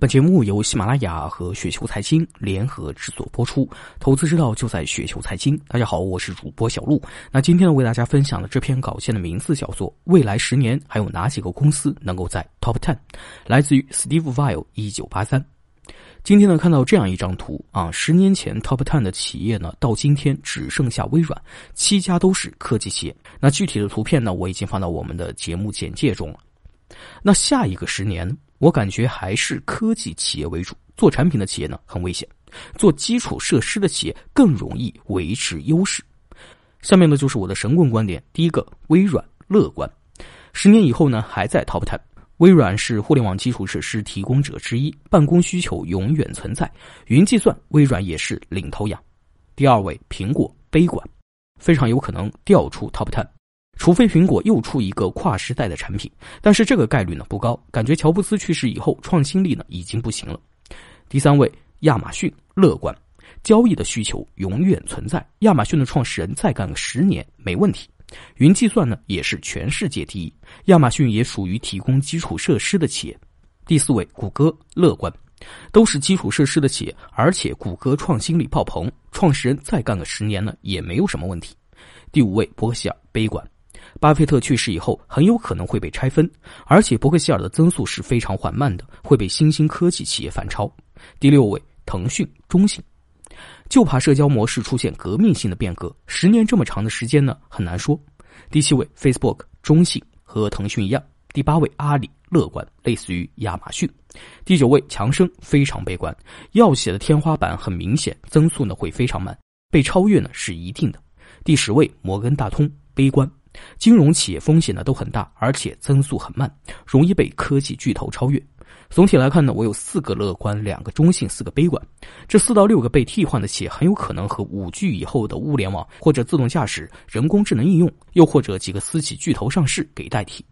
本节目由喜马拉雅和雪球财经联合制作播出，投资之道就在雪球财经。大家好，我是主播小璐。那今天呢，为大家分享的这篇稿件的名字叫做《未来十年还有哪几个公司能够在 Top Ten》，来自于 Steve Weil 一九八三。今天呢，看到这样一张图啊，十年前 Top Ten 的企业呢，到今天只剩下微软，七家都是科技企业。那具体的图片呢，我已经放到我们的节目简介中了。那下一个十年。我感觉还是科技企业为主，做产品的企业呢很危险，做基础设施的企业更容易维持优势。下面呢就是我的神棍观点：第一个，微软乐观，十年以后呢还在 top ten。微软是互联网基础设施提供者之一，办公需求永远存在，云计算微软也是领头羊。第二位，苹果悲观，非常有可能掉出 top ten。除非苹果又出一个跨时代的产品，但是这个概率呢不高。感觉乔布斯去世以后，创新力呢已经不行了。第三位，亚马逊乐观，交易的需求永远存在。亚马逊的创始人再干个十年没问题。云计算呢也是全世界第一，亚马逊也属于提供基础设施的企业。第四位，谷歌乐观，都是基础设施的企业，而且谷歌创新力爆棚，创始人再干个十年呢也没有什么问题。第五位，伯克希尔悲观。巴菲特去世以后，很有可能会被拆分，而且伯克希尔的增速是非常缓慢的，会被新兴科技企业反超。第六位，腾讯中性，就怕社交模式出现革命性的变革。十年这么长的时间呢，很难说。第七位，Facebook 中性，和腾讯一样。第八位，阿里乐观，类似于亚马逊。第九位，强生非常悲观，要写的天花板很明显，增速呢会非常慢，被超越呢是一定的。第十位，摩根大通悲观。金融企业风险呢都很大，而且增速很慢，容易被科技巨头超越。总体来看呢，我有四个乐观，两个中性，四个悲观。这四到六个被替换的企业很有可能和五 G 以后的物联网或者自动驾驶、人工智能应用，又或者几个私企巨头上市给代替。